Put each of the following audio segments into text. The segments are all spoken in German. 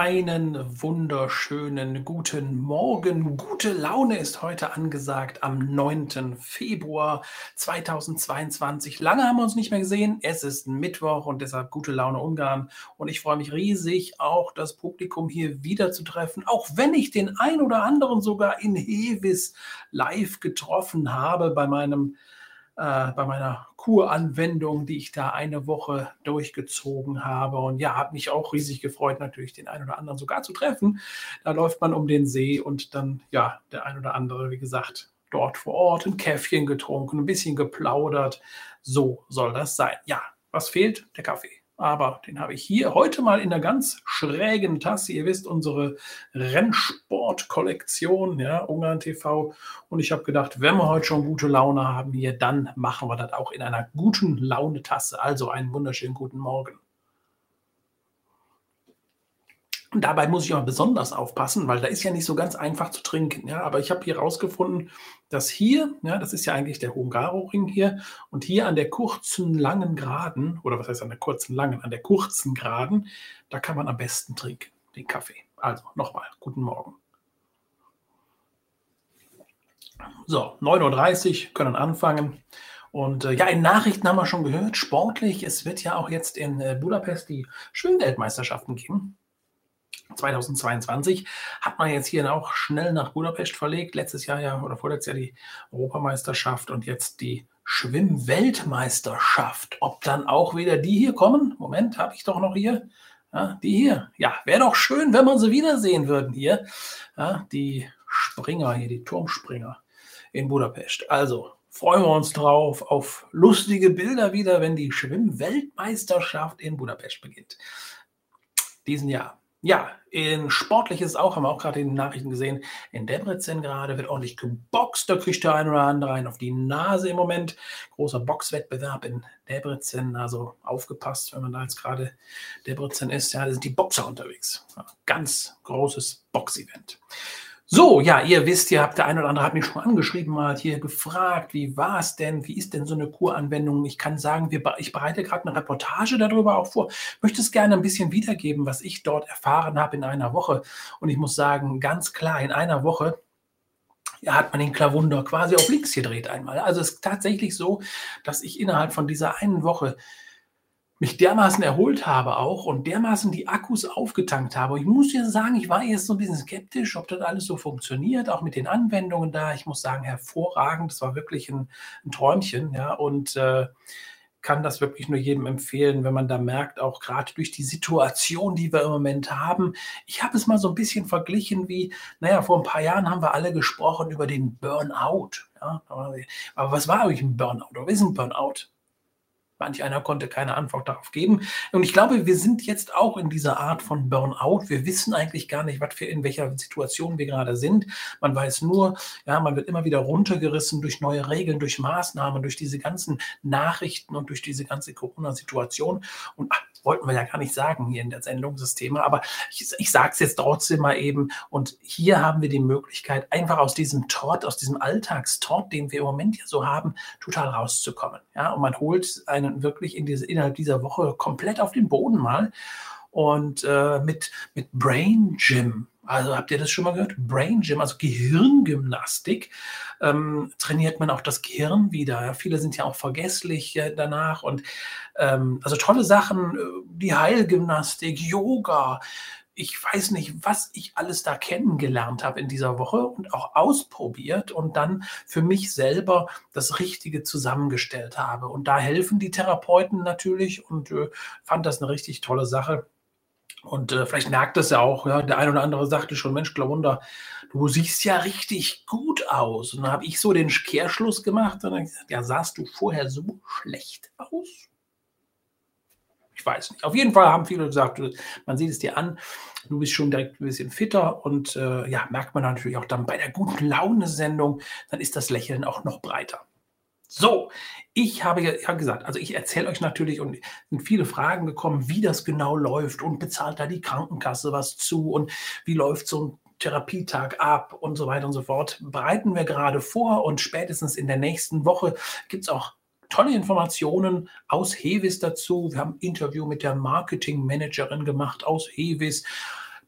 Einen wunderschönen guten Morgen. Gute Laune ist heute angesagt am 9. Februar 2022. Lange haben wir uns nicht mehr gesehen. Es ist Mittwoch und deshalb gute Laune Ungarn. Und ich freue mich riesig, auch das Publikum hier wieder zu treffen. Auch wenn ich den ein oder anderen sogar in Hevis live getroffen habe bei meinem äh, bei meiner Kuranwendung, die ich da eine Woche durchgezogen habe. Und ja, habe mich auch riesig gefreut, natürlich den einen oder anderen sogar zu treffen. Da läuft man um den See und dann, ja, der ein oder andere, wie gesagt, dort vor Ort ein Käffchen getrunken, ein bisschen geplaudert. So soll das sein. Ja, was fehlt? Der Kaffee aber den habe ich hier heute mal in einer ganz schrägen Tasse. Ihr wisst, unsere Rennsport-Kollektion, ja, Ungarn TV. Und ich habe gedacht, wenn wir heute schon gute Laune haben hier, dann machen wir das auch in einer guten Laune-Tasse. Also einen wunderschönen guten Morgen. Und dabei muss ich auch besonders aufpassen, weil da ist ja nicht so ganz einfach zu trinken. Ja, aber ich habe hier rausgefunden, dass hier, ja, das ist ja eigentlich der Hungaro-Ring hier, und hier an der kurzen, langen Geraden, oder was heißt an der kurzen, langen, an der kurzen Geraden, da kann man am besten trinken, den Kaffee. Also nochmal, guten Morgen. So, 9.30 Uhr können anfangen. Und äh, ja, in Nachrichten haben wir schon gehört, sportlich, es wird ja auch jetzt in äh, Budapest die Schwimmweltmeisterschaften geben. 2022 hat man jetzt hier auch schnell nach Budapest verlegt. Letztes Jahr ja oder vorletztes Jahr die Europameisterschaft und jetzt die Schwimmweltmeisterschaft. Ob dann auch wieder die hier kommen? Moment, habe ich doch noch hier. Ja, die hier. Ja, wäre doch schön, wenn wir sie wiedersehen würden hier. Ja, die Springer hier, die Turmspringer in Budapest. Also freuen wir uns drauf auf lustige Bilder wieder, wenn die Schwimmweltmeisterschaft in Budapest beginnt. Diesen Jahr. Ja, in Sportliches auch, haben wir auch gerade in den Nachrichten gesehen. In Debrecen gerade wird ordentlich geboxt. Da kriegt der eine oder andere einen auf die Nase im Moment. Großer Boxwettbewerb in Debrecen. Also aufgepasst, wenn man da jetzt gerade Debrecen ist. Ja, da sind die Boxer unterwegs. Ganz großes Boxevent. So, ja, ihr wisst, ihr habt der eine oder andere hat mich schon angeschrieben, mal hier gefragt, wie war es denn, wie ist denn so eine Kuranwendung? Ich kann sagen, wir, ich bereite gerade eine Reportage darüber auch vor, möchte es gerne ein bisschen wiedergeben, was ich dort erfahren habe in einer Woche. Und ich muss sagen, ganz klar, in einer Woche ja, hat man den Klavunder quasi auf links gedreht einmal. Also es ist tatsächlich so, dass ich innerhalb von dieser einen Woche mich dermaßen erholt habe auch und dermaßen die Akkus aufgetankt habe. Ich muss ja sagen, ich war erst so ein bisschen skeptisch, ob das alles so funktioniert, auch mit den Anwendungen da. Ich muss sagen, hervorragend. Das war wirklich ein, ein Träumchen, ja, und äh, kann das wirklich nur jedem empfehlen, wenn man da merkt, auch gerade durch die Situation, die wir im Moment haben. Ich habe es mal so ein bisschen verglichen wie, naja, vor ein paar Jahren haben wir alle gesprochen über den Burnout. Ja? Aber was war eigentlich ein Burnout? Oder was ist ein Burnout? Manch einer konnte keine Antwort darauf geben. Und ich glaube, wir sind jetzt auch in dieser Art von Burnout. Wir wissen eigentlich gar nicht, was wir in welcher Situation wir gerade sind. Man weiß nur, ja, man wird immer wieder runtergerissen durch neue Regeln, durch Maßnahmen, durch diese ganzen Nachrichten und durch diese ganze Corona-Situation. Und ach, wollten wir ja gar nicht sagen hier in der Sendung, das Thema, aber ich, ich sage es jetzt trotzdem mal eben. Und hier haben wir die Möglichkeit, einfach aus diesem Trott, aus diesem Alltagstrott, den wir im Moment ja so haben, total rauszukommen. Ja, und man holt einen wirklich in diese, innerhalb dieser Woche komplett auf den Boden mal. Und äh, mit, mit Brain Gym, also habt ihr das schon mal gehört? Brain Gym, also Gehirngymnastik, ähm, trainiert man auch das Gehirn wieder. Ja, viele sind ja auch vergesslich äh, danach und ähm, also tolle Sachen, äh, die Heilgymnastik, Yoga. Ich weiß nicht, was ich alles da kennengelernt habe in dieser Woche und auch ausprobiert und dann für mich selber das Richtige zusammengestellt habe. Und da helfen die Therapeuten natürlich und äh, fand das eine richtig tolle Sache. Und äh, vielleicht merkt das ja auch, ja, der eine oder andere sagte schon, Mensch, Klaunder, du siehst ja richtig gut aus. Und dann habe ich so den Kehrschluss gemacht und dann gesagt, ja, sahst du vorher so schlecht aus? Ich weiß nicht. Auf jeden Fall haben viele gesagt, man sieht es dir an, du bist schon direkt ein bisschen fitter und äh, ja, merkt man natürlich auch dann bei der guten Laune-Sendung, dann ist das Lächeln auch noch breiter. So, ich habe ja gesagt, also ich erzähle euch natürlich und sind viele Fragen gekommen, wie das genau läuft und bezahlt da die Krankenkasse was zu und wie läuft so ein Therapietag ab und so weiter und so fort. Bereiten wir gerade vor und spätestens in der nächsten Woche gibt es auch tolle Informationen aus Hevis dazu. Wir haben ein Interview mit der Marketingmanagerin gemacht aus Hevis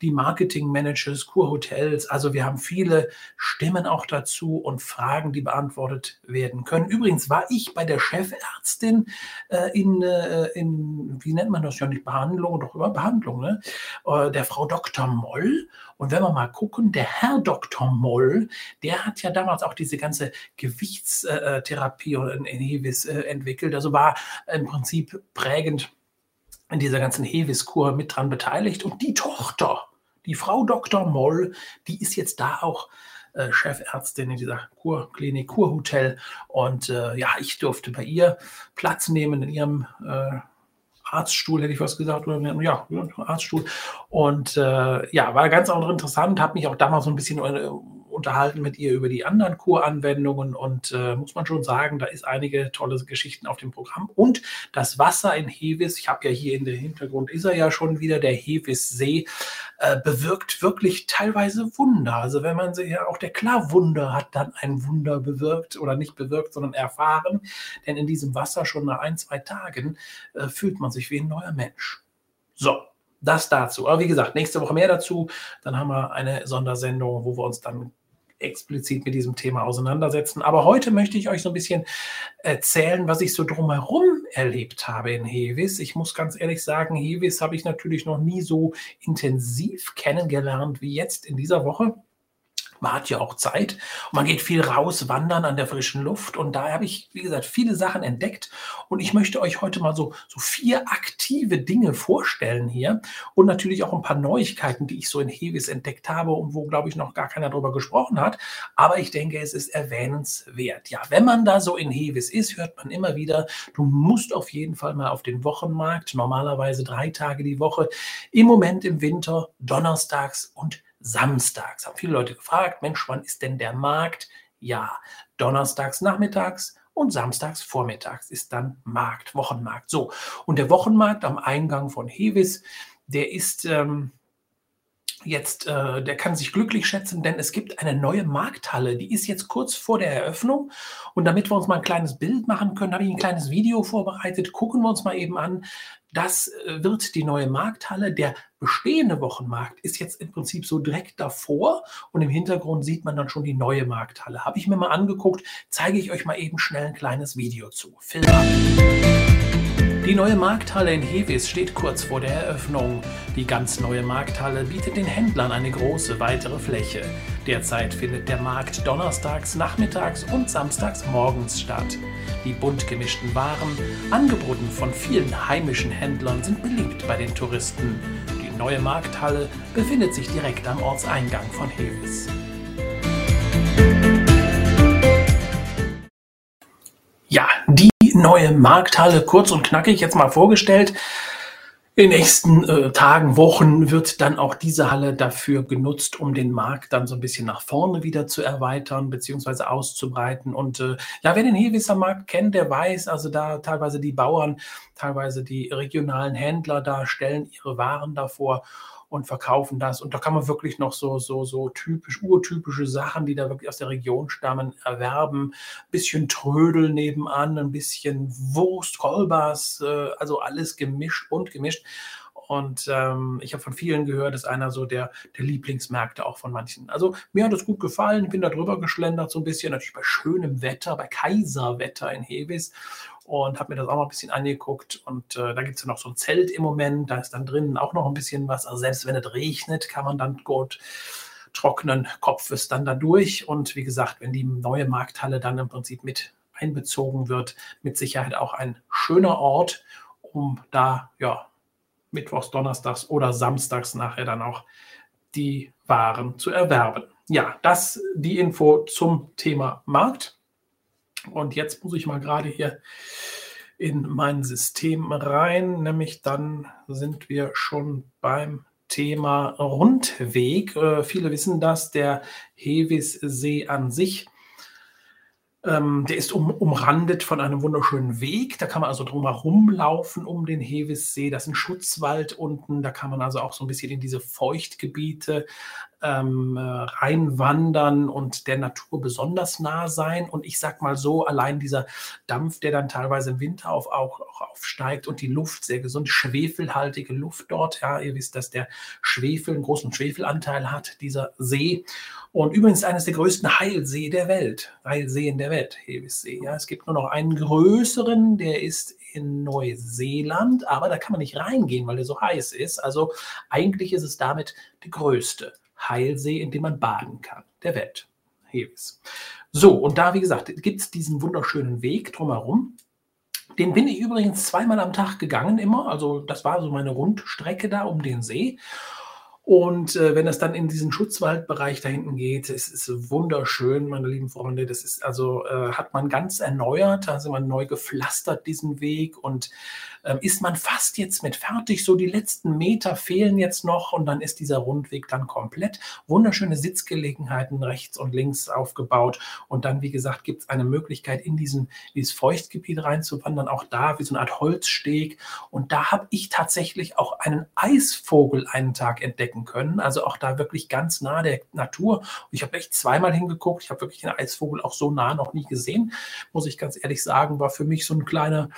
die Marketing-Managers, Kurhotels. Also wir haben viele Stimmen auch dazu und Fragen, die beantwortet werden können. Übrigens war ich bei der Chefärztin äh, in, äh, in, wie nennt man das ja nicht, Behandlung, doch über Behandlung, ne? Äh, der Frau Dr. Moll. Und wenn wir mal gucken, der Herr Dr. Moll, der hat ja damals auch diese ganze Gewichtstherapie in Hevis äh, entwickelt. Also war im Prinzip prägend in dieser ganzen Hevis-Kur mit dran beteiligt. Und die Tochter, die Frau Dr. Moll, die ist jetzt da auch äh, Chefärztin in dieser Kurklinik, Kurhotel. Und äh, ja, ich durfte bei ihr Platz nehmen in ihrem äh, Arztstuhl, hätte ich was gesagt, oder ja, Arztstuhl. Und äh, ja, war ganz auch interessant, habe mich auch damals so ein bisschen äh, unterhalten mit ihr über die anderen Kuranwendungen und äh, muss man schon sagen, da ist einige tolle Geschichten auf dem Programm. Und das Wasser in Hevis, ich habe ja hier in der Hintergrund, ist er ja schon wieder, der Hevis-See, äh, bewirkt wirklich teilweise Wunder. Also wenn man sich ja auch der Klarwunder hat dann ein Wunder bewirkt oder nicht bewirkt, sondern erfahren. Denn in diesem Wasser schon nach ein, zwei Tagen äh, fühlt man sich wie ein neuer Mensch. So, das dazu. Aber wie gesagt, nächste Woche mehr dazu. Dann haben wir eine Sondersendung, wo wir uns dann explizit mit diesem Thema auseinandersetzen. Aber heute möchte ich euch so ein bisschen erzählen, was ich so drumherum erlebt habe in Hevis. Ich muss ganz ehrlich sagen, Hevis habe ich natürlich noch nie so intensiv kennengelernt wie jetzt in dieser Woche. Man hat ja auch Zeit und man geht viel raus, wandern an der frischen Luft. Und da habe ich, wie gesagt, viele Sachen entdeckt. Und ich möchte euch heute mal so, so vier aktive Dinge vorstellen hier. Und natürlich auch ein paar Neuigkeiten, die ich so in Hevis entdeckt habe und wo, glaube ich, noch gar keiner drüber gesprochen hat. Aber ich denke, es ist erwähnenswert. Ja, wenn man da so in Hevis ist, hört man immer wieder, du musst auf jeden Fall mal auf den Wochenmarkt. Normalerweise drei Tage die Woche. Im Moment im Winter, donnerstags und samstags. Haben viele Leute gefragt, Mensch, wann ist denn der Markt? Ja, donnerstags nachmittags und samstags vormittags ist dann Markt, Wochenmarkt. So, und der Wochenmarkt am Eingang von Hevis, der ist ähm, jetzt, äh, der kann sich glücklich schätzen, denn es gibt eine neue Markthalle, die ist jetzt kurz vor der Eröffnung. Und damit wir uns mal ein kleines Bild machen können, habe ich ein kleines Video vorbereitet. Gucken wir uns mal eben an. Das äh, wird die neue Markthalle. Der bestehende Wochenmarkt ist jetzt im Prinzip so direkt davor und im Hintergrund sieht man dann schon die neue Markthalle. Habe ich mir mal angeguckt, zeige ich euch mal eben schnell ein kleines Video zu. Film ab. Die neue Markthalle in Hevis steht kurz vor der Eröffnung. Die ganz neue Markthalle bietet den Händlern eine große weitere Fläche. Derzeit findet der Markt donnerstags, nachmittags und samstags morgens statt. Die bunt gemischten Waren, angeboten von vielen heimischen Händlern, sind beliebt bei den Touristen. Die neue Markthalle befindet sich direkt am Ortseingang von Hevis. Neue Markthalle, kurz und knackig jetzt mal vorgestellt. In den nächsten äh, Tagen, Wochen wird dann auch diese Halle dafür genutzt, um den Markt dann so ein bisschen nach vorne wieder zu erweitern bzw. auszubreiten. Und äh, ja, wer den Hewisser Markt kennt, der weiß, also da teilweise die Bauern, teilweise die regionalen Händler da stellen ihre Waren davor und verkaufen das. Und da kann man wirklich noch so, so, so typisch, urtypische Sachen, die da wirklich aus der Region stammen, erwerben. Ein bisschen Trödel nebenan, ein bisschen Wurst, Kolbas, äh, also alles gemischt und gemischt. Und ähm, ich habe von vielen gehört, ist einer so der, der Lieblingsmärkte auch von manchen. Also mir hat es gut gefallen, bin da drüber geschlendert so ein bisschen, natürlich bei schönem Wetter, bei Kaiserwetter in Hevis und habe mir das auch noch ein bisschen angeguckt. Und äh, da gibt es ja noch so ein Zelt im Moment, da ist dann drinnen auch noch ein bisschen was. Also selbst wenn es regnet, kann man dann gut trockenen Kopfes dann da durch. Und wie gesagt, wenn die neue Markthalle dann im Prinzip mit einbezogen wird, mit Sicherheit auch ein schöner Ort, um da ja mittwochs, donnerstags oder samstags nachher dann auch die Waren zu erwerben. Ja, das die Info zum Thema Markt. Und jetzt muss ich mal gerade hier in mein System rein, nämlich dann sind wir schon beim Thema Rundweg. Äh, viele wissen das, der Hevissee an sich ähm, der ist um, umrandet von einem wunderschönen Weg. Da kann man also drumherum laufen um den Hevissee. Das ist ein Schutzwald unten. Da kann man also auch so ein bisschen in diese Feuchtgebiete ähm, reinwandern und der Natur besonders nah sein. Und ich sag mal so, allein dieser Dampf, der dann teilweise im Winter auf, auch, auch aufsteigt und die Luft sehr gesund, schwefelhaltige Luft dort. Ja, ihr wisst, dass der Schwefel einen großen Schwefelanteil hat, dieser See. Und übrigens eines der größten Heilsee der Welt, Heilseen der Welt, Hevissee. Ja, es gibt nur noch einen größeren, der ist in Neuseeland, aber da kann man nicht reingehen, weil der so heiß ist. Also eigentlich ist es damit der größte Heilsee, in dem man baden kann, der Welt. Hevis. So, und da, wie gesagt, gibt es diesen wunderschönen Weg drumherum. Den bin ich übrigens zweimal am Tag gegangen, immer. Also, das war so meine Rundstrecke da um den See. Und äh, wenn es dann in diesen Schutzwaldbereich da hinten geht, es ist wunderschön, meine lieben Freunde. Das ist also, äh, hat man ganz erneuert, also man neu gepflastert diesen Weg und äh, ist man fast jetzt mit fertig. So die letzten Meter fehlen jetzt noch und dann ist dieser Rundweg dann komplett. Wunderschöne Sitzgelegenheiten rechts und links aufgebaut. Und dann, wie gesagt, gibt es eine Möglichkeit, in diesen, dieses Feuchtgebiet reinzuwandern. Auch da wie so eine Art Holzsteg. Und da habe ich tatsächlich auch einen Eisvogel einen Tag entdeckt entdecken können. Also auch da wirklich ganz nah der Natur. Und ich habe echt zweimal hingeguckt. Ich habe wirklich den Eisvogel auch so nah noch nie gesehen, muss ich ganz ehrlich sagen. War für mich so ein kleiner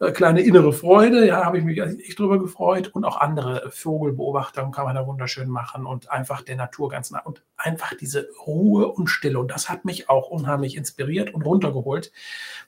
äh, kleine innere Freude. Ja, habe ich mich echt drüber gefreut. Und auch andere Vogelbeobachtungen kann man da wunderschön machen und einfach der Natur ganz nah. Und einfach diese Ruhe und Stille. Und das hat mich auch unheimlich inspiriert und runtergeholt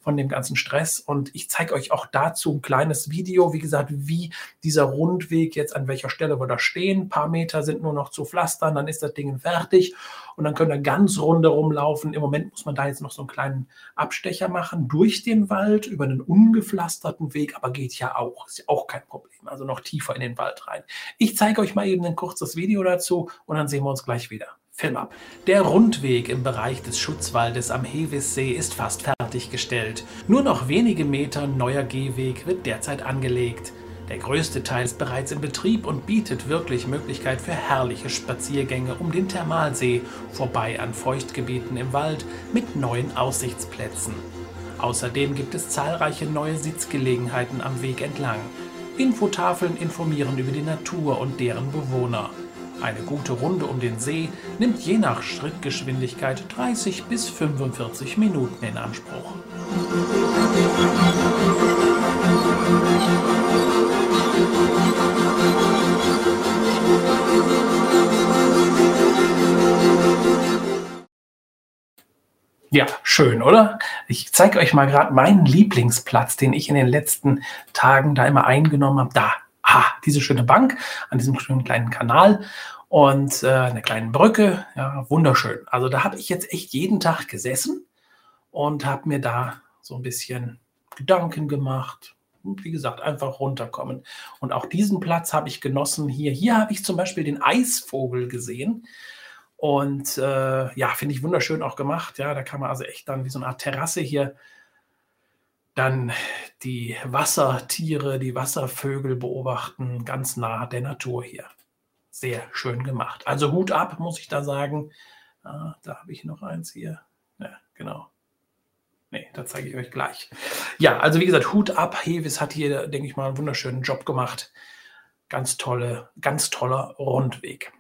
von dem ganzen Stress. Und ich zeige euch auch dazu ein kleines Video, wie gesagt, wie dieser Rundweg jetzt an welcher Stelle wir da stehen. Ein paar Meter sind nur noch zu pflastern, dann ist das Ding fertig und dann können wir ganz runde rumlaufen. Im Moment muss man da jetzt noch so einen kleinen Abstecher machen durch den Wald über einen ungepflasterten Weg, aber geht ja auch, ist ja auch kein Problem. Also noch tiefer in den Wald rein. Ich zeige euch mal eben ein kurzes Video dazu und dann sehen wir uns gleich wieder. Film ab. Der Rundweg im Bereich des Schutzwaldes am Hevissee ist fast fertiggestellt. Nur noch wenige Meter neuer Gehweg wird derzeit angelegt. Der größte Teil ist bereits in Betrieb und bietet wirklich Möglichkeit für herrliche Spaziergänge um den Thermalsee, vorbei an Feuchtgebieten im Wald mit neuen Aussichtsplätzen. Außerdem gibt es zahlreiche neue Sitzgelegenheiten am Weg entlang. Infotafeln informieren über die Natur und deren Bewohner. Eine gute Runde um den See nimmt je nach Schrittgeschwindigkeit 30 bis 45 Minuten in Anspruch. Ja, schön, oder? Ich zeige euch mal gerade meinen Lieblingsplatz, den ich in den letzten Tagen da immer eingenommen habe. Da, ah, diese schöne Bank an diesem schönen kleinen Kanal und äh, eine kleine Brücke. Ja, wunderschön. Also da habe ich jetzt echt jeden Tag gesessen und habe mir da so ein bisschen Gedanken gemacht. Und wie gesagt, einfach runterkommen. Und auch diesen Platz habe ich genossen hier. Hier habe ich zum Beispiel den Eisvogel gesehen. Und äh, ja, finde ich wunderschön auch gemacht. Ja, da kann man also echt dann wie so eine Art Terrasse hier dann die Wassertiere, die Wasservögel beobachten, ganz nah der Natur hier. Sehr schön gemacht. Also Hut ab, muss ich da sagen. Ah, da habe ich noch eins hier. Ja, genau. Nee, da zeige ich euch gleich. Ja, also wie gesagt, Hut ab. Hevis hat hier, denke ich mal, einen wunderschönen Job gemacht. Ganz tolle, ganz toller Rundweg.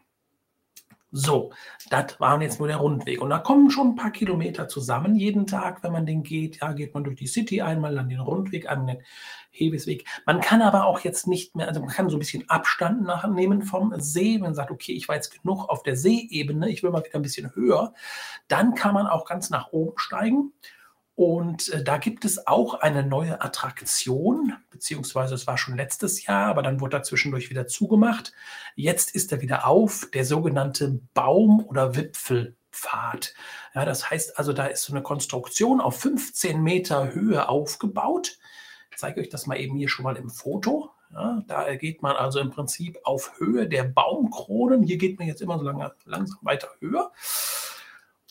So, das war jetzt nur der Rundweg. Und da kommen schon ein paar Kilometer zusammen jeden Tag, wenn man den geht. Ja, geht man durch die City einmal, dann den Rundweg, einmal den Hebesweg. Man kann aber auch jetzt nicht mehr, also man kann so ein bisschen Abstand nachnehmen vom See. Wenn man sagt, okay, ich war jetzt genug auf der Seeebene, ich will mal wieder ein bisschen höher, dann kann man auch ganz nach oben steigen und äh, da gibt es auch eine neue Attraktion, beziehungsweise es war schon letztes Jahr, aber dann wurde er zwischendurch wieder zugemacht. Jetzt ist er wieder auf, der sogenannte Baum- oder Wipfelpfad. Ja, das heißt also, da ist so eine Konstruktion auf 15 Meter Höhe aufgebaut. Ich zeige euch das mal eben hier schon mal im Foto. Ja, da geht man also im Prinzip auf Höhe der Baumkronen. Hier geht man jetzt immer so lange, langsam weiter höher.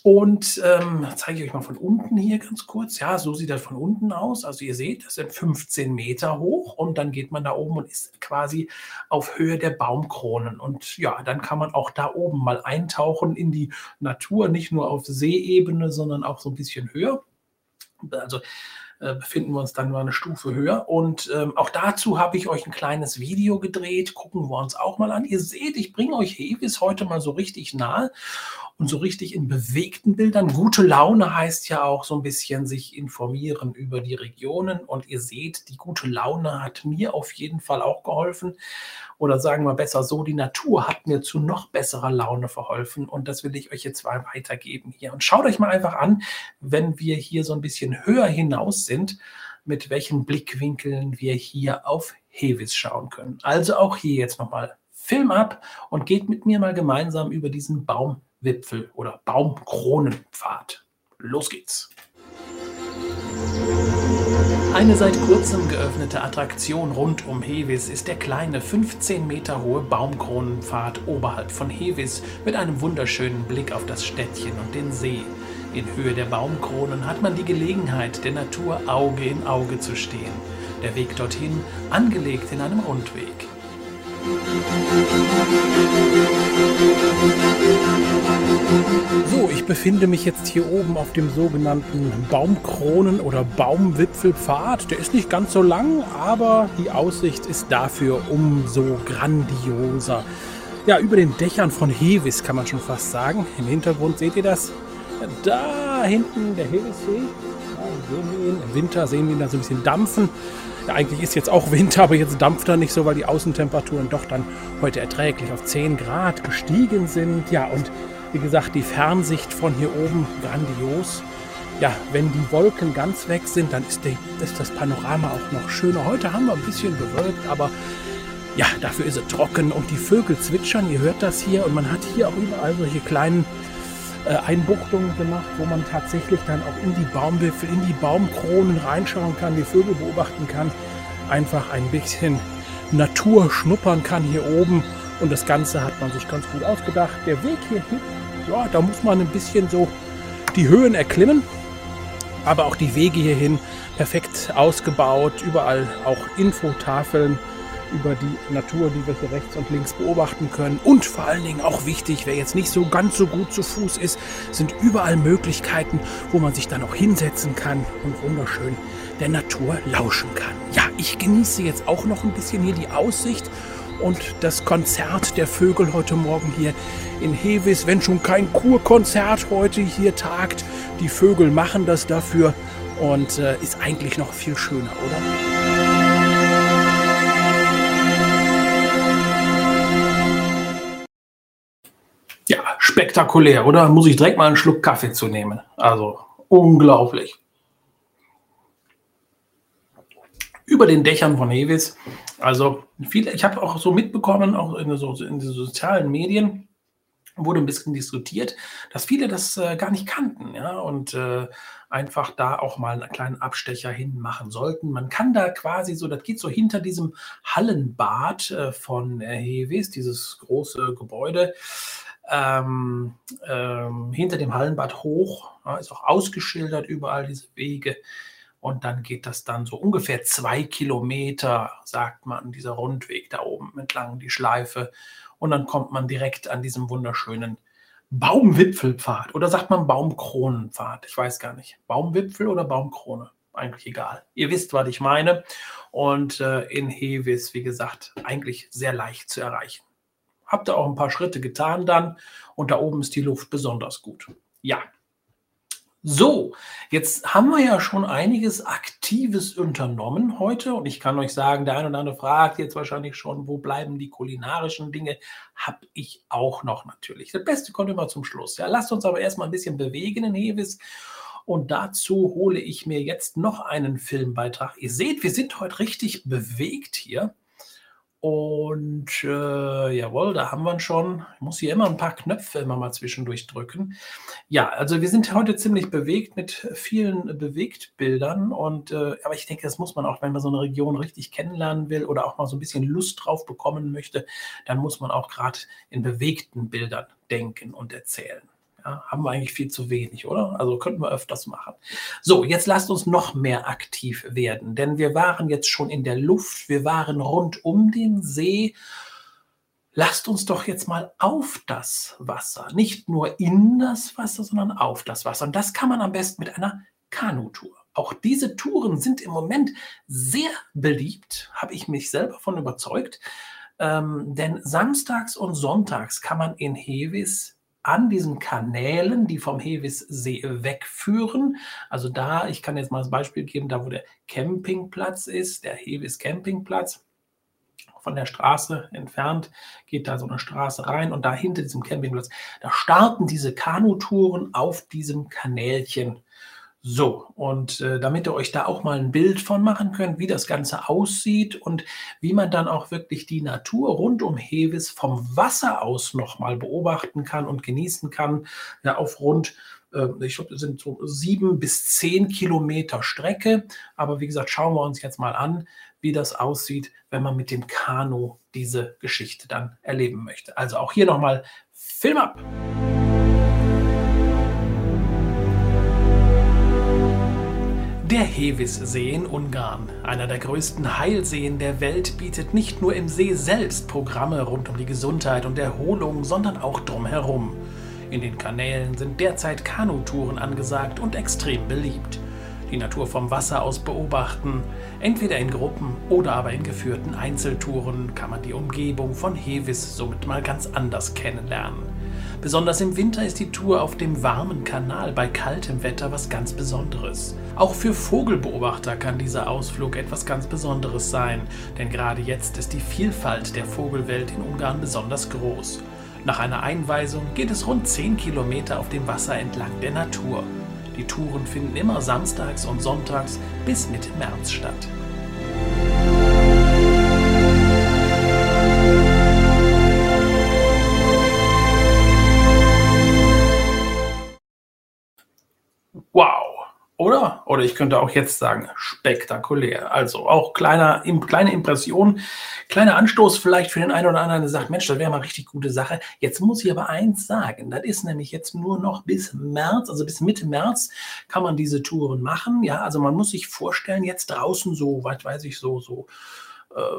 Und ähm, zeige ich euch mal von unten hier ganz kurz. Ja, so sieht das von unten aus. Also ihr seht, das sind 15 Meter hoch und dann geht man da oben und ist quasi auf Höhe der Baumkronen. Und ja, dann kann man auch da oben mal eintauchen in die Natur, nicht nur auf Seeebene, sondern auch so ein bisschen höher. Also äh, befinden wir uns dann mal eine Stufe höher. Und ähm, auch dazu habe ich euch ein kleines Video gedreht. Gucken wir uns auch mal an. Ihr seht, ich bringe euch Hevis heute mal so richtig nahe und so richtig in bewegten Bildern. Gute Laune heißt ja auch so ein bisschen sich informieren über die Regionen. Und ihr seht, die gute Laune hat mir auf jeden Fall auch geholfen. Oder sagen wir besser so, die Natur hat mir zu noch besserer Laune verholfen. Und das will ich euch jetzt mal weitergeben hier. Und schaut euch mal einfach an, wenn wir hier so ein bisschen höher hinaus sind, mit welchen Blickwinkeln wir hier auf Hevis schauen können. Also auch hier jetzt nochmal Film ab und geht mit mir mal gemeinsam über diesen Baum Wipfel- oder Baumkronenpfad. Los geht's! Eine seit kurzem geöffnete Attraktion rund um Hevis ist der kleine 15 Meter hohe Baumkronenpfad oberhalb von Hevis mit einem wunderschönen Blick auf das Städtchen und den See. In Höhe der Baumkronen hat man die Gelegenheit, der Natur Auge in Auge zu stehen. Der Weg dorthin angelegt in einem Rundweg. So, ich befinde mich jetzt hier oben auf dem sogenannten Baumkronen- oder Baumwipfelpfad. Der ist nicht ganz so lang, aber die Aussicht ist dafür umso grandioser. Ja, über den Dächern von Hevis kann man schon fast sagen. Im Hintergrund seht ihr das? Da hinten der Hevissee. Ja, Im Winter sehen wir ihn da so ein bisschen dampfen. Ja, eigentlich ist jetzt auch Winter, aber jetzt dampft er nicht so, weil die Außentemperaturen doch dann heute erträglich auf 10 Grad gestiegen sind. Ja, und wie gesagt, die Fernsicht von hier oben grandios. Ja, wenn die Wolken ganz weg sind, dann ist, die, ist das Panorama auch noch schöner. Heute haben wir ein bisschen bewölkt, aber ja, dafür ist es trocken und die Vögel zwitschern. Ihr hört das hier und man hat hier auch überall solche kleinen Einbuchtungen gemacht, wo man tatsächlich dann auch in die Baumwipfel, in die Baumkronen reinschauen kann, die Vögel beobachten kann, einfach ein bisschen Natur schnuppern kann hier oben. Und das Ganze hat man sich ganz gut ausgedacht. Der Weg hier ja, da muss man ein bisschen so die Höhen erklimmen. Aber auch die Wege hierhin perfekt ausgebaut. Überall auch Infotafeln über die Natur, die wir hier rechts und links beobachten können. Und vor allen Dingen auch wichtig, wer jetzt nicht so ganz so gut zu Fuß ist, sind überall Möglichkeiten, wo man sich dann auch hinsetzen kann und wunderschön der Natur lauschen kann. Ja, ich genieße jetzt auch noch ein bisschen hier die Aussicht und das Konzert der Vögel heute Morgen hier in Hevis. Wenn schon kein Kurkonzert heute hier tagt, die Vögel machen das dafür und äh, ist eigentlich noch viel schöner, oder? Spektakulär, oder? Muss ich direkt mal einen Schluck Kaffee zu nehmen. Also unglaublich. Über den Dächern von Hevis. Also viele, ich habe auch so mitbekommen, auch in, so, in den sozialen Medien wurde ein bisschen diskutiert, dass viele das äh, gar nicht kannten, ja, und äh, einfach da auch mal einen kleinen Abstecher hinmachen sollten. Man kann da quasi so, das geht so hinter diesem Hallenbad äh, von Hevis, dieses große Gebäude ähm, ähm, hinter dem Hallenbad hoch. Ja, ist auch ausgeschildert überall diese Wege. Und dann geht das dann so ungefähr zwei Kilometer, sagt man, dieser Rundweg da oben entlang, die Schleife. Und dann kommt man direkt an diesem wunderschönen Baumwipfelpfad. Oder sagt man Baumkronenpfad? Ich weiß gar nicht. Baumwipfel oder Baumkrone? Eigentlich egal. Ihr wisst, was ich meine. Und äh, in Hevis, wie gesagt, eigentlich sehr leicht zu erreichen. Habt ihr auch ein paar Schritte getan dann und da oben ist die Luft besonders gut. Ja. So, jetzt haben wir ja schon einiges Aktives unternommen heute und ich kann euch sagen, der eine oder andere fragt jetzt wahrscheinlich schon, wo bleiben die kulinarischen Dinge? Hab ich auch noch natürlich. Das Beste kommt immer zum Schluss. Ja, lasst uns aber erstmal ein bisschen bewegen in Hevis und dazu hole ich mir jetzt noch einen Filmbeitrag. Ihr seht, wir sind heute richtig bewegt hier. Und äh, jawohl, da haben wir schon. Ich muss hier immer ein paar Knöpfe immer mal zwischendurch drücken. Ja, also wir sind heute ziemlich bewegt mit vielen Bewegtbildern. Und äh, aber ich denke, das muss man auch, wenn man so eine Region richtig kennenlernen will oder auch mal so ein bisschen Lust drauf bekommen möchte, dann muss man auch gerade in bewegten Bildern denken und erzählen. Ja, haben wir eigentlich viel zu wenig, oder? Also könnten wir öfters machen. So, jetzt lasst uns noch mehr aktiv werden, denn wir waren jetzt schon in der Luft, wir waren rund um den See. Lasst uns doch jetzt mal auf das Wasser, nicht nur in das Wasser, sondern auf das Wasser. Und das kann man am besten mit einer Kanutour. Auch diese Touren sind im Moment sehr beliebt, habe ich mich selber von überzeugt. Ähm, denn samstags und sonntags kann man in Hevis an diesen Kanälen, die vom Hevissee wegführen. Also da, ich kann jetzt mal das Beispiel geben, da wo der Campingplatz ist, der Hevis Campingplatz, von der Straße entfernt, geht da so eine Straße rein und da hinter diesem Campingplatz, da starten diese Kanutouren auf diesem Kanälchen. So, und äh, damit ihr euch da auch mal ein Bild von machen könnt, wie das Ganze aussieht und wie man dann auch wirklich die Natur rund um Hevis vom Wasser aus nochmal beobachten kann und genießen kann, ja, auf rund, äh, ich glaube, es sind so sieben bis zehn Kilometer Strecke. Aber wie gesagt, schauen wir uns jetzt mal an, wie das aussieht, wenn man mit dem Kanu diese Geschichte dann erleben möchte. Also auch hier nochmal Film ab! Der Hevissee in Ungarn, einer der größten Heilseen der Welt, bietet nicht nur im See selbst Programme rund um die Gesundheit und Erholung, sondern auch drumherum. In den Kanälen sind derzeit Kanutouren angesagt und extrem beliebt. Die Natur vom Wasser aus beobachten, entweder in Gruppen oder aber in geführten Einzeltouren, kann man die Umgebung von Hevis somit mal ganz anders kennenlernen. Besonders im Winter ist die Tour auf dem warmen Kanal bei kaltem Wetter was ganz Besonderes. Auch für Vogelbeobachter kann dieser Ausflug etwas ganz Besonderes sein, denn gerade jetzt ist die Vielfalt der Vogelwelt in Ungarn besonders groß. Nach einer Einweisung geht es rund 10 Kilometer auf dem Wasser entlang der Natur. Die Touren finden immer samstags und sonntags bis Mitte März statt. Wow, oder? Oder ich könnte auch jetzt sagen, spektakulär. Also auch kleiner, kleine Impression, kleiner Anstoß vielleicht für den einen oder anderen, der sagt, Mensch, das wäre mal richtig gute Sache. Jetzt muss ich aber eins sagen, das ist nämlich jetzt nur noch bis März, also bis Mitte März kann man diese Touren machen. Ja, also man muss sich vorstellen, jetzt draußen so, was weiß ich, so, so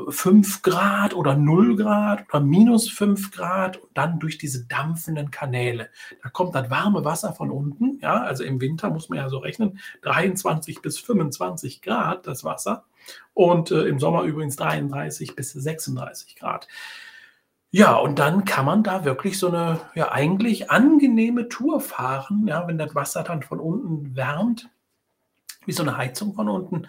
5 äh, Grad oder 0 Grad oder minus 5 Grad und dann durch diese dampfenden Kanäle. Da kommt das warme Wasser von unten, ja, also im Winter muss man ja so rechnen, 23 bis 25 Grad das Wasser und äh, im Sommer übrigens 33 bis 36 Grad. Ja, und dann kann man da wirklich so eine ja eigentlich angenehme Tour fahren, ja, wenn das Wasser dann von unten wärmt, wie so eine Heizung von unten.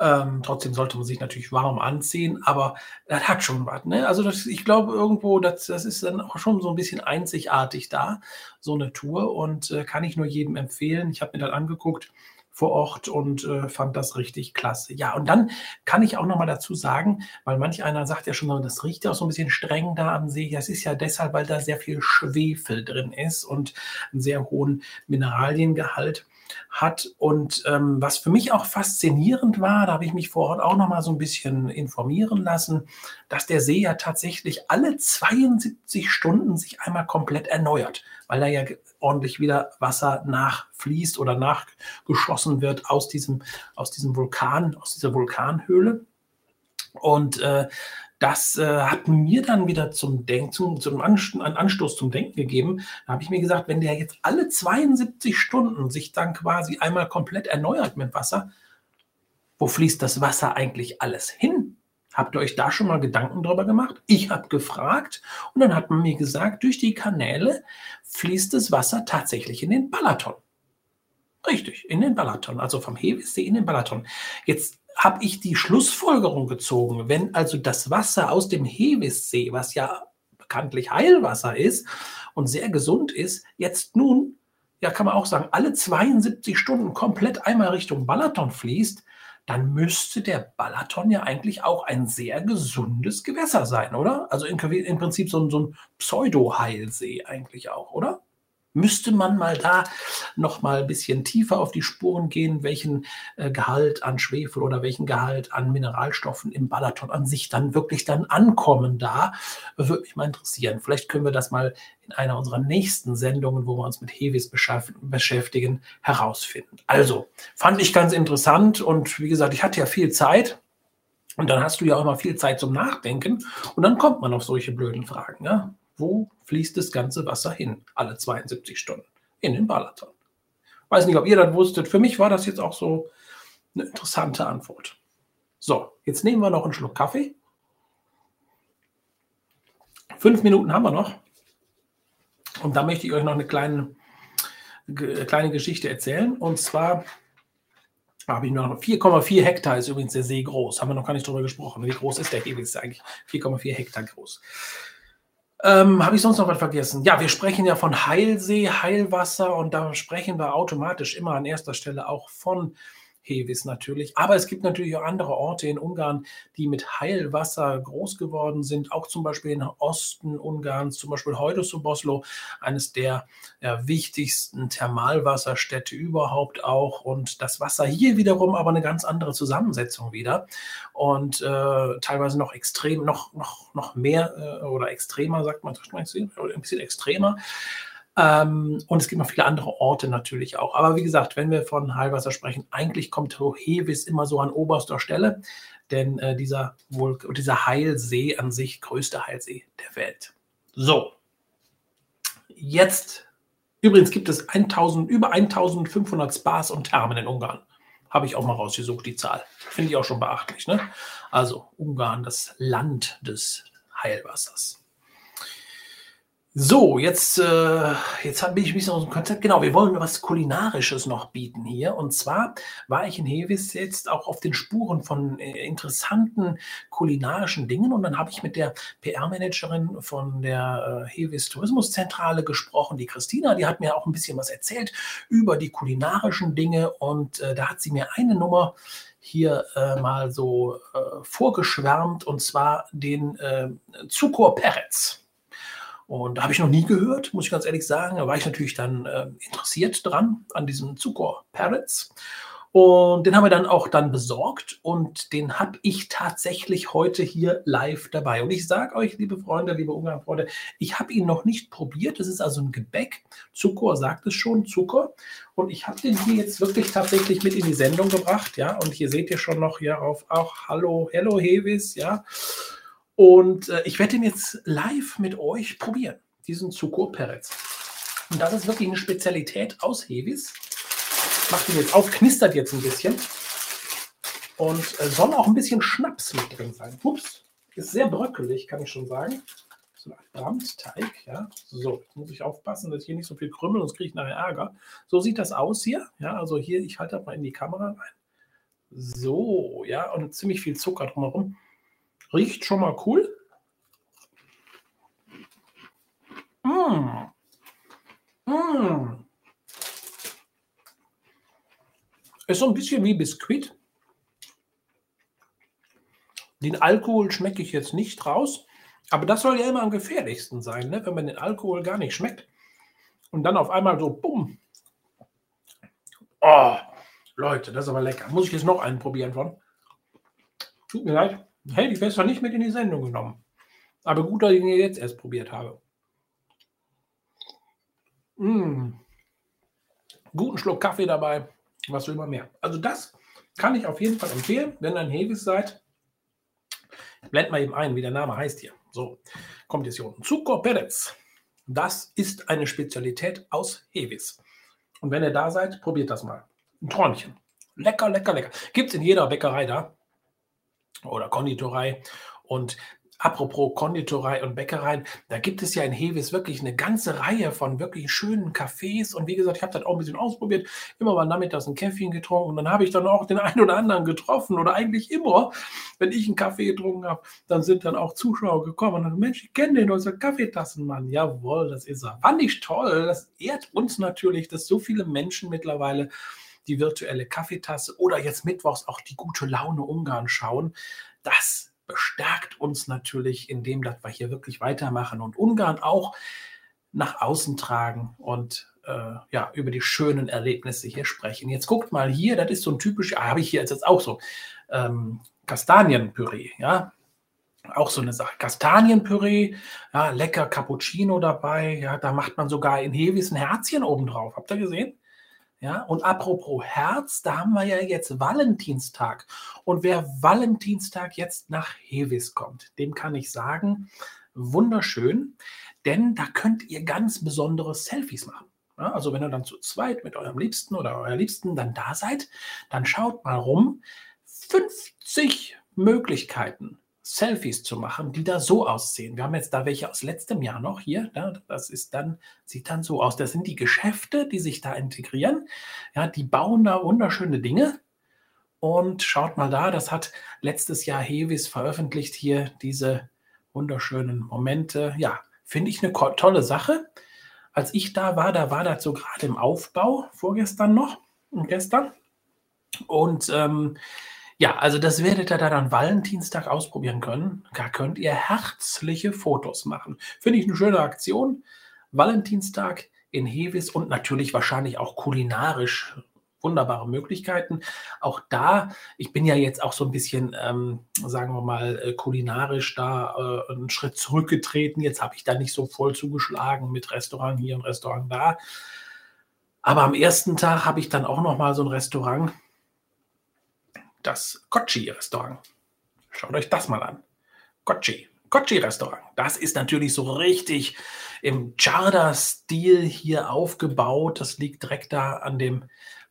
Ähm, trotzdem sollte man sich natürlich warm anziehen, aber das hat schon was. Ne? Also das, ich glaube irgendwo, das, das ist dann auch schon so ein bisschen einzigartig da, so eine Tour und äh, kann ich nur jedem empfehlen. Ich habe mir das angeguckt vor Ort und äh, fand das richtig klasse. Ja, und dann kann ich auch noch mal dazu sagen, weil manch einer sagt ja schon, das riecht ja auch so ein bisschen streng da am See. Das ist ja deshalb, weil da sehr viel Schwefel drin ist und einen sehr hohen Mineraliengehalt hat. Und ähm, was für mich auch faszinierend war, da habe ich mich vor Ort auch noch mal so ein bisschen informieren lassen, dass der See ja tatsächlich alle 72 Stunden sich einmal komplett erneuert, weil da ja ordentlich wieder Wasser nachfließt oder nachgeschossen wird aus diesem, aus diesem Vulkan, aus dieser Vulkanhöhle. Und äh, das äh, hat mir dann wieder zum Denken, zum, zum Anstoß zum Denken gegeben. Da habe ich mir gesagt, wenn der jetzt alle 72 Stunden sich dann quasi einmal komplett erneuert mit Wasser, wo fließt das Wasser eigentlich alles hin? Habt ihr euch da schon mal Gedanken drüber gemacht? Ich habe gefragt und dann hat man mir gesagt, durch die Kanäle fließt das Wasser tatsächlich in den Balaton. Richtig, in den Balaton, also vom Hevissee in den Balaton. Jetzt habe ich die Schlussfolgerung gezogen, wenn also das Wasser aus dem Hevissee, was ja bekanntlich Heilwasser ist und sehr gesund ist, jetzt nun, ja kann man auch sagen, alle 72 Stunden komplett einmal Richtung Balaton fließt, dann müsste der Balaton ja eigentlich auch ein sehr gesundes Gewässer sein, oder? Also im, Prinzip so so ein Pseudo-Heilsee eigentlich auch, oder? Müsste man mal da noch mal ein bisschen tiefer auf die Spuren gehen, welchen äh, Gehalt an Schwefel oder welchen Gehalt an Mineralstoffen im Balaton an sich dann wirklich dann ankommen da, würde mich mal interessieren. Vielleicht können wir das mal in einer unserer nächsten Sendungen, wo wir uns mit Hevis beschäftigen, herausfinden. Also, fand ich ganz interessant und wie gesagt, ich hatte ja viel Zeit. Und dann hast du ja auch immer viel Zeit zum Nachdenken und dann kommt man auf solche blöden Fragen. Ja? Wo fließt das ganze Wasser hin, alle 72 Stunden? In den Balaton. Weiß nicht, ob ihr das wusstet. Für mich war das jetzt auch so Eine interessante Antwort. So, jetzt nehmen wir noch einen Schluck Kaffee. Fünf Minuten haben wir noch. Und da möchte ich euch noch eine kleine, kleine Geschichte erzählen. Und zwar habe ich noch 4,4 Hektar ist übrigens der See groß. Haben wir noch gar nicht drüber gesprochen. Wie groß ist der Hebel? eigentlich 4,4 Hektar groß. Ähm, Habe ich sonst noch was vergessen? Ja, wir sprechen ja von Heilsee, Heilwasser und da sprechen wir automatisch immer an erster Stelle auch von Hevis natürlich. Aber es gibt natürlich auch andere Orte in Ungarn, die mit Heilwasser groß geworden sind. Auch zum Beispiel in Osten Ungarns, zum Beispiel Boslo, eines der ja, wichtigsten Thermalwasserstädte überhaupt auch. Und das Wasser hier wiederum aber eine ganz andere Zusammensetzung wieder. Und äh, teilweise noch extrem, noch, noch, noch mehr äh, oder extremer, sagt man, ein bisschen extremer. Ähm, und es gibt noch viele andere Orte natürlich auch. Aber wie gesagt, wenn wir von Heilwasser sprechen, eigentlich kommt Hevis immer so an oberster Stelle, denn äh, dieser, wohl, dieser Heilsee an sich, größte Heilsee der Welt. So, jetzt, übrigens gibt es 1000, über 1500 Spas und Thermen in Ungarn. Habe ich auch mal rausgesucht, die Zahl. Finde ich auch schon beachtlich. Ne? Also Ungarn, das Land des Heilwassers. So, jetzt, äh, jetzt bin ich ein bisschen aus dem Konzept. Genau, wir wollen was Kulinarisches noch bieten hier. Und zwar war ich in Hevis jetzt auch auf den Spuren von äh, interessanten kulinarischen Dingen. Und dann habe ich mit der PR-Managerin von der äh, Hevis Tourismuszentrale gesprochen, die Christina. Die hat mir auch ein bisschen was erzählt über die kulinarischen Dinge. Und äh, da hat sie mir eine Nummer hier äh, mal so äh, vorgeschwärmt, und zwar den äh, Zucor Peretz. Und da habe ich noch nie gehört, muss ich ganz ehrlich sagen. Da war ich natürlich dann äh, interessiert dran, an diesem Zucker Parrots. Und den haben wir dann auch dann besorgt und den habe ich tatsächlich heute hier live dabei. Und ich sage euch, liebe Freunde, liebe Ungarn-Freunde, ich habe ihn noch nicht probiert. Das ist also ein Gebäck. Zucker sagt es schon, Zucker. Und ich habe den hier jetzt wirklich tatsächlich mit in die Sendung gebracht. Ja, und hier seht ihr schon noch hier auf auch Hallo, Hello Hevis, ja. Und äh, ich werde den jetzt live mit euch probieren, diesen Zucco Peretz. Und das ist wirklich eine Spezialität aus Hevis. Macht ihn jetzt auf, knistert jetzt ein bisschen. Und äh, soll auch ein bisschen Schnaps mit drin sein. Ups, ist sehr bröckelig, kann ich schon sagen. So ein Brandteig, ja. So, muss ich aufpassen, dass ich hier nicht so viel krümmel, sonst kriege ich nachher Ärger. So sieht das aus hier. Ja, also hier, ich halte das mal in die Kamera rein. So, ja, und ziemlich viel Zucker drumherum. Riecht schon mal cool. Mmh. Mmh. Ist so ein bisschen wie Biskuit. Den Alkohol schmecke ich jetzt nicht raus. Aber das soll ja immer am gefährlichsten sein, ne? wenn man den Alkohol gar nicht schmeckt. Und dann auf einmal so, bumm. Oh, Leute, das ist aber lecker. Muss ich jetzt noch einen probieren von? Tut mir leid. Hätte ich besser nicht mit in die Sendung genommen. Aber gut, dass ich ihn jetzt erst probiert habe. Mmh. Guten Schluck Kaffee dabei. Was will man mehr? Also das kann ich auf jeden Fall empfehlen, wenn ihr ein Hevis seid. Blend mal eben ein, wie der Name heißt hier. So, kommt jetzt hier unten. Zucker Perez. Das ist eine Spezialität aus Hevis. Und wenn ihr da seid, probiert das mal. Ein Träumchen. Lecker, lecker, lecker. Gibt es in jeder Bäckerei da oder Konditorei. Und apropos Konditorei und Bäckereien, da gibt es ja in Heves wirklich eine ganze Reihe von wirklich schönen Cafés. Und wie gesagt, ich habe das auch ein bisschen ausprobiert. Immer mal nachmittags ein Käffchen getrunken und dann habe ich dann auch den einen oder anderen getroffen. Oder eigentlich immer, wenn ich einen Kaffee getrunken habe, dann sind dann auch Zuschauer gekommen und dann, Mensch, ich kenne den, unser Kaffeetassenmann. Jawohl, das ist er. Fand ich toll. Das ehrt uns natürlich, dass so viele Menschen mittlerweile die virtuelle Kaffeetasse oder jetzt mittwochs auch die gute Laune Ungarn schauen. Das bestärkt uns natürlich, indem dass wir hier wirklich weitermachen und Ungarn auch nach außen tragen und äh, ja, über die schönen Erlebnisse hier sprechen. Jetzt guckt mal hier, das ist so ein typisch, ah, habe ich hier jetzt auch so, ähm, Kastanienpüree, ja, auch so eine Sache. Kastanienpüree, ja, lecker Cappuccino dabei, ja, da macht man sogar in Hevis ein Herzchen oben drauf. Habt ihr gesehen? Ja, und apropos Herz, da haben wir ja jetzt Valentinstag. Und wer Valentinstag jetzt nach Hevis kommt, dem kann ich sagen, wunderschön, denn da könnt ihr ganz besondere Selfies machen. Ja, also wenn ihr dann zu zweit mit eurem Liebsten oder eurer Liebsten dann da seid, dann schaut mal rum. 50 Möglichkeiten, Selfies zu machen, die da so aussehen. Wir haben jetzt da welche aus letztem Jahr noch hier. Ja, das ist dann, sieht dann so aus. Das sind die Geschäfte, die sich da integrieren. Ja, die bauen da wunderschöne Dinge. Und schaut mal da, das hat letztes Jahr Hevis veröffentlicht hier diese wunderschönen Momente. Ja, finde ich eine tolle Sache. Als ich da war, da war dazu gerade im Aufbau, vorgestern noch und gestern. Und ähm, ja, also das werdet ihr dann an Valentinstag ausprobieren können. Da könnt ihr herzliche Fotos machen. Finde ich eine schöne Aktion. Valentinstag in Hevis und natürlich wahrscheinlich auch kulinarisch wunderbare Möglichkeiten. Auch da, ich bin ja jetzt auch so ein bisschen, ähm, sagen wir mal, äh, kulinarisch da äh, einen Schritt zurückgetreten. Jetzt habe ich da nicht so voll zugeschlagen mit Restaurant hier und Restaurant da. Aber am ersten Tag habe ich dann auch noch mal so ein Restaurant das Kochi-Restaurant. Schaut euch das mal an. Kochi. Kochi-Restaurant. Das ist natürlich so richtig im Charda-Stil hier aufgebaut. Das liegt direkt da an dem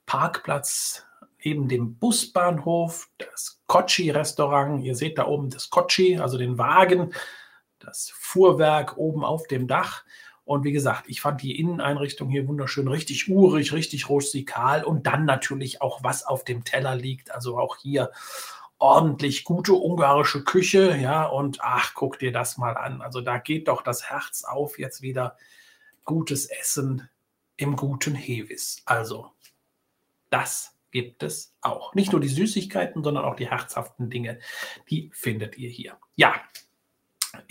Parkplatz neben dem Busbahnhof. Das Kochi-Restaurant. Ihr seht da oben das Kochi, also den Wagen, das Fuhrwerk oben auf dem Dach. Und wie gesagt, ich fand die Inneneinrichtung hier wunderschön, richtig urig, richtig rustikal und dann natürlich auch, was auf dem Teller liegt. Also auch hier ordentlich gute ungarische Küche, ja, und ach, guck dir das mal an. Also da geht doch das Herz auf, jetzt wieder gutes Essen im guten Hevis. Also, das gibt es auch. Nicht nur die Süßigkeiten, sondern auch die herzhaften Dinge, die findet ihr hier. Ja,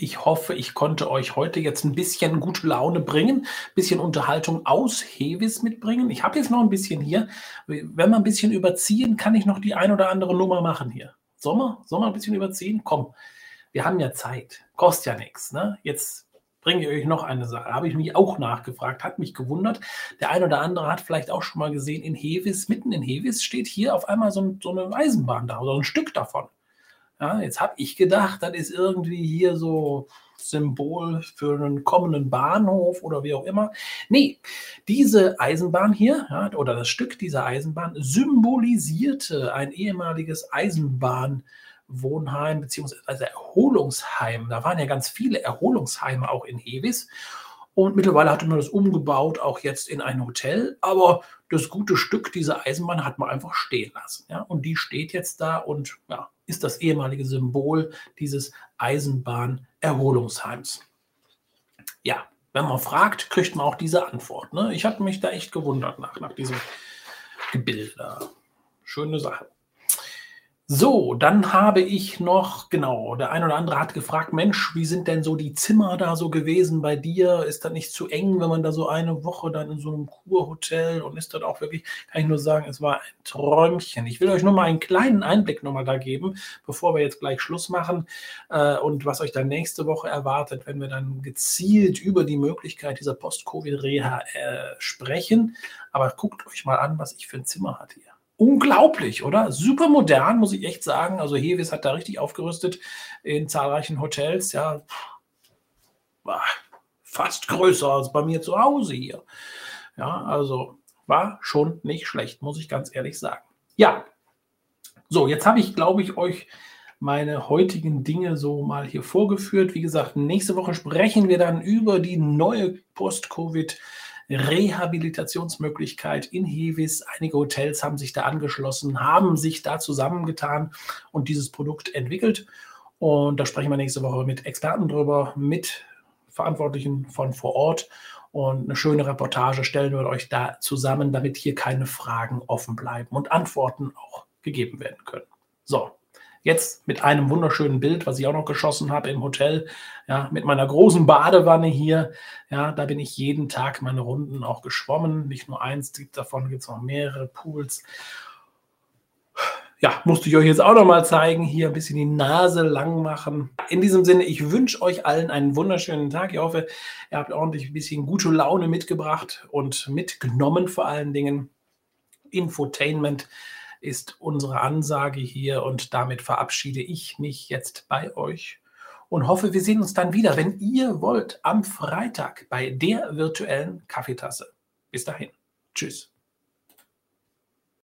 ich hoffe, ich konnte euch heute jetzt ein bisschen gute Laune bringen, ein bisschen Unterhaltung aus Hevis mitbringen. Ich habe jetzt noch ein bisschen hier. Wenn wir ein bisschen überziehen, kann ich noch die ein oder andere Nummer machen hier. Sommer? Sommer ein bisschen überziehen? Komm, wir haben ja Zeit. Kostet ja nichts. Ne? Jetzt bringe ich euch noch eine Sache. Habe ich mich auch nachgefragt, hat mich gewundert. Der ein oder andere hat vielleicht auch schon mal gesehen, in Hevis, mitten in Hevis steht hier auf einmal so, so eine Eisenbahn da, oder ein Stück davon. Ja, jetzt habe ich gedacht, das ist irgendwie hier so Symbol für einen kommenden Bahnhof oder wie auch immer. Nee, diese Eisenbahn hier ja, oder das Stück dieser Eisenbahn symbolisierte ein ehemaliges Eisenbahnwohnheim bzw. Erholungsheim. Da waren ja ganz viele Erholungsheime auch in Hevis. Und mittlerweile hatte man das umgebaut, auch jetzt in ein Hotel. Aber das gute Stück dieser Eisenbahn hat man einfach stehen lassen. Ja? Und die steht jetzt da und ja, ist das ehemalige Symbol dieses Eisenbahn-Erholungsheims. Ja, wenn man fragt, kriegt man auch diese Antwort. Ne? Ich habe mich da echt gewundert nach, nach diesem Gebilde. Schöne Sache. So, dann habe ich noch, genau, der ein oder andere hat gefragt, Mensch, wie sind denn so die Zimmer da so gewesen bei dir? Ist das nicht zu eng, wenn man da so eine Woche dann in so einem Kurhotel und ist das auch wirklich, kann ich nur sagen, es war ein Träumchen. Ich will euch nur mal einen kleinen Einblick nochmal da geben, bevor wir jetzt gleich Schluss machen äh, und was euch dann nächste Woche erwartet, wenn wir dann gezielt über die Möglichkeit dieser Post-Covid-Reha äh, sprechen. Aber guckt euch mal an, was ich für ein Zimmer hatte hier unglaublich, oder? Super modern, muss ich echt sagen. Also Hevis hat da richtig aufgerüstet in zahlreichen Hotels. Ja, war fast größer als bei mir zu Hause hier. Ja, also war schon nicht schlecht, muss ich ganz ehrlich sagen. Ja, so, jetzt habe ich, glaube ich, euch meine heutigen Dinge so mal hier vorgeführt. Wie gesagt, nächste Woche sprechen wir dann über die neue Post-Covid- Rehabilitationsmöglichkeit in Hevis. Einige Hotels haben sich da angeschlossen, haben sich da zusammengetan und dieses Produkt entwickelt. Und da sprechen wir nächste Woche mit Experten drüber, mit Verantwortlichen von vor Ort. Und eine schöne Reportage stellen wir euch da zusammen, damit hier keine Fragen offen bleiben und Antworten auch gegeben werden können. So, Jetzt mit einem wunderschönen Bild, was ich auch noch geschossen habe im Hotel, ja, mit meiner großen Badewanne hier. Ja, da bin ich jeden Tag meine Runden auch geschwommen. Nicht nur eins, davon gibt es noch mehrere Pools. Ja, musste ich euch jetzt auch noch mal zeigen. Hier ein bisschen die Nase lang machen. In diesem Sinne, ich wünsche euch allen einen wunderschönen Tag. Ich hoffe, ihr habt ordentlich ein bisschen gute Laune mitgebracht und mitgenommen vor allen Dingen. Infotainment ist unsere Ansage hier und damit verabschiede ich mich jetzt bei euch und hoffe, wir sehen uns dann wieder, wenn ihr wollt, am Freitag bei der virtuellen Kaffeetasse. Bis dahin. Tschüss.